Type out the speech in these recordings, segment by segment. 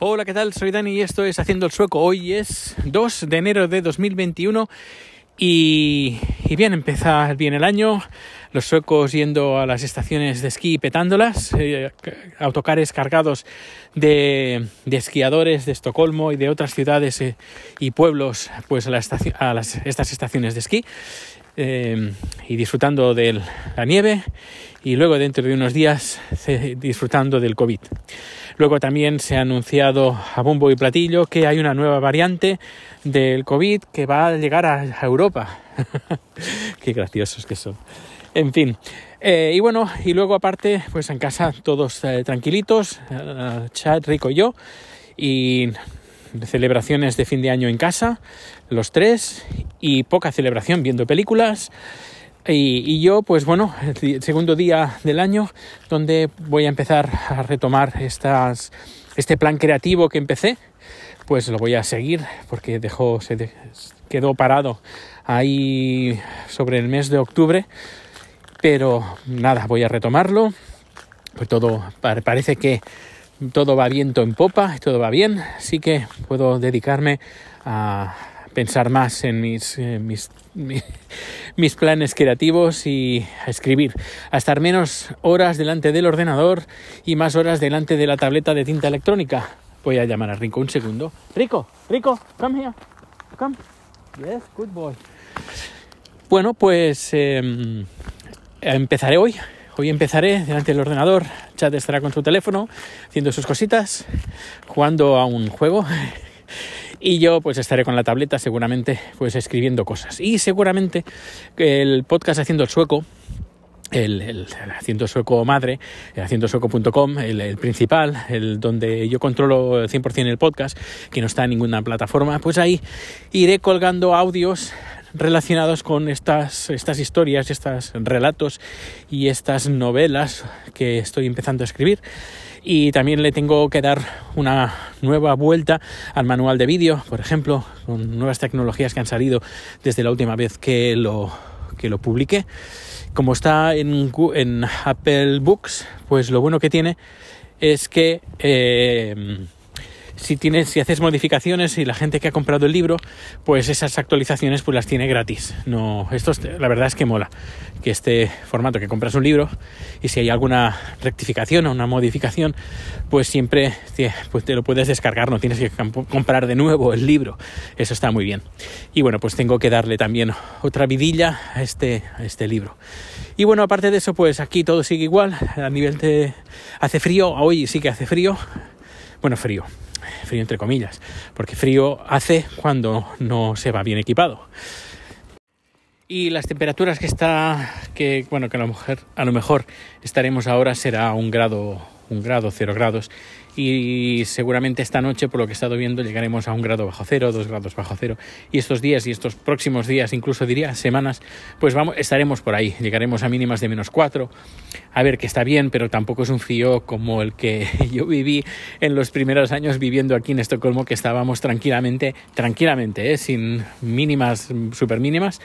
Hola, ¿qué tal? Soy Dani y esto es Haciendo el Sueco. Hoy es 2 de enero de 2021 y, y bien, empieza bien el año. Los suecos yendo a las estaciones de esquí petándolas, eh, autocares cargados de, esquiadores de Estocolmo y de otras ciudades eh, y pueblos pues a, estas estaciones de esquí eh, y disfrutando de la nieve y luego dentro de unos días disfrutando del COVID. Luego también se ha anunciado a bombo y platillo que hay una nueva variante del COVID que va a llegar a Europa. Qué graciosos que son. En fin. Eh, y bueno, y luego aparte, pues en casa todos eh, tranquilitos, uh, Chad, Rico y yo, y celebraciones de fin de año en casa, los tres, y poca celebración viendo películas. Y, yo, pues bueno, el segundo día del año, donde voy a empezar a retomar este plan creativo que empecé, pues lo voy a seguir porque dejó, se quedó parado ahí sobre el mes de octubre pero nada, voy a retomarlo. Pues todo parece que todo va viento en popa, todo va bien, así que puedo dedicarme a pensar más en mis, eh, mis, mis, planes creativos y a escribir, a estar menos horas delante del ordenador y más horas delante de la tableta de tinta electrónica. Voy a llamar a Rico un segundo. Rico, Rico, come here, come. Yes, good boy. Bueno, pues eh, empezaré hoy. Hoy empezaré delante del ordenador. Chad estará con su teléfono haciendo sus cositas, jugando a un juego. Y yo pues estaré con la tableta seguramente pues escribiendo cosas. Y seguramente el podcast Haciendo el Sueco, el, el, Haciendo Sueco Madre, el haciendosueco.com, el, el principal, el donde yo controlo 100% el podcast, que no está en ninguna plataforma, pues ahí iré colgando audios relacionados con estas, estas historias, estos relatos y estas novelas que estoy empezando a escribir. Y también le tengo que dar una nueva vuelta al manual de vídeo, por ejemplo, con nuevas tecnologías que han salido desde la última vez que lo, que lo publiqué. Como está en, en Apple Books, pues lo bueno que tiene es que eh, si tienes, si haces modificaciones y la gente que ha comprado el libro, pues esas actualizaciones pues las tiene gratis. No, esto es, la verdad es que mola que este formato que compras un libro y si hay alguna rectificación o una modificación, pues siempre pues te lo puedes descargar, no tienes que comprar de nuevo el libro. Eso está muy bien. Y bueno, pues tengo que darle también otra vidilla a este, a este libro. Y bueno, aparte de eso, pues aquí todo sigue igual. A nivel de... Hace frío, hoy sí que hace frío. Bueno, frío, frío entre comillas, porque frío hace cuando no se va bien equipado. Y las temperaturas que está, que bueno, que a lo mejor, a lo mejor estaremos ahora será un grado, un grado, cero grados. Y seguramente esta noche, por lo que he estado viendo, llegaremos a un grado bajo cero, dos grados bajo cero. Y estos días y estos próximos días, incluso diría semanas, pues vamos, estaremos por ahí. Llegaremos a mínimas de menos cuatro. A ver, que está bien, pero tampoco es un frío como el que yo viví en los primeros años viviendo aquí en Estocolmo, que estábamos tranquilamente, tranquilamente, ¿eh? sin mínimas, super mínimas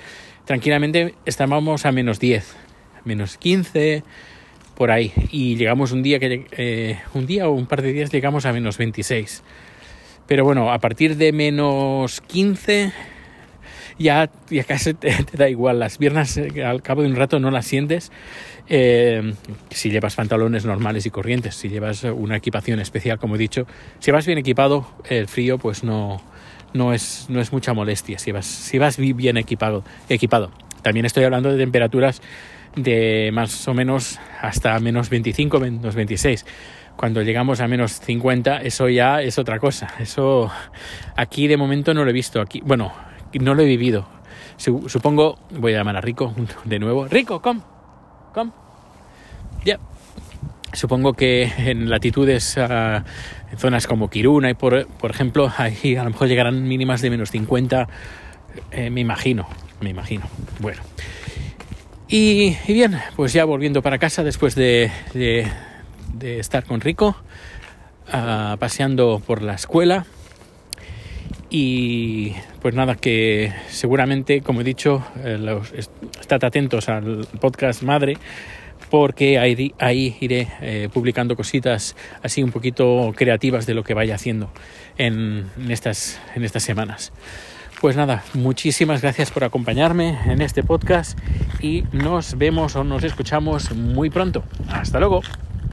tranquilamente estábamos a menos 10, menos 15, por ahí. Y llegamos un día que eh, un día o un par de días llegamos a menos 26. Pero bueno, a partir de menos 15 ya, ya casi te, da igual. Las piernas eh, al cabo de un rato no las sientes. Eh, si llevas pantalones normales y corrientes, si llevas una equipación especial, como he dicho, si vas bien equipado, el frío pues no, no es, no es mucha molestia si vas, si vas bien equipado, equipado. También estoy hablando de temperaturas de más o menos hasta menos 25, menos 26. Cuando llegamos a menos 50, eso ya es otra cosa. Eso aquí de momento no lo he visto. Aquí, bueno, no lo he vivido. Supongo, voy a llamar a Rico de nuevo. Rico, come, come. Ya. Yeah. Supongo que en latitudes, uh, en zonas como Kiruna y por, por ejemplo, ahí a lo mejor llegarán mínimas de menos 50, eh, me imagino, me imagino. Bueno. Y, bien, pues ya volviendo para casa después de, estar con Rico, uh, paseando por la escuela. Y pues nada, que seguramente, como he dicho, eh, los, estad atentos al podcast madre porque ahí, iré eh, publicando cositas así un poquito creativas de lo que vaya haciendo en, en, estas, en estas semanas. Pues nada, muchísimas gracias por acompañarme en este podcast y nos vemos o nos escuchamos muy pronto. Hasta luego.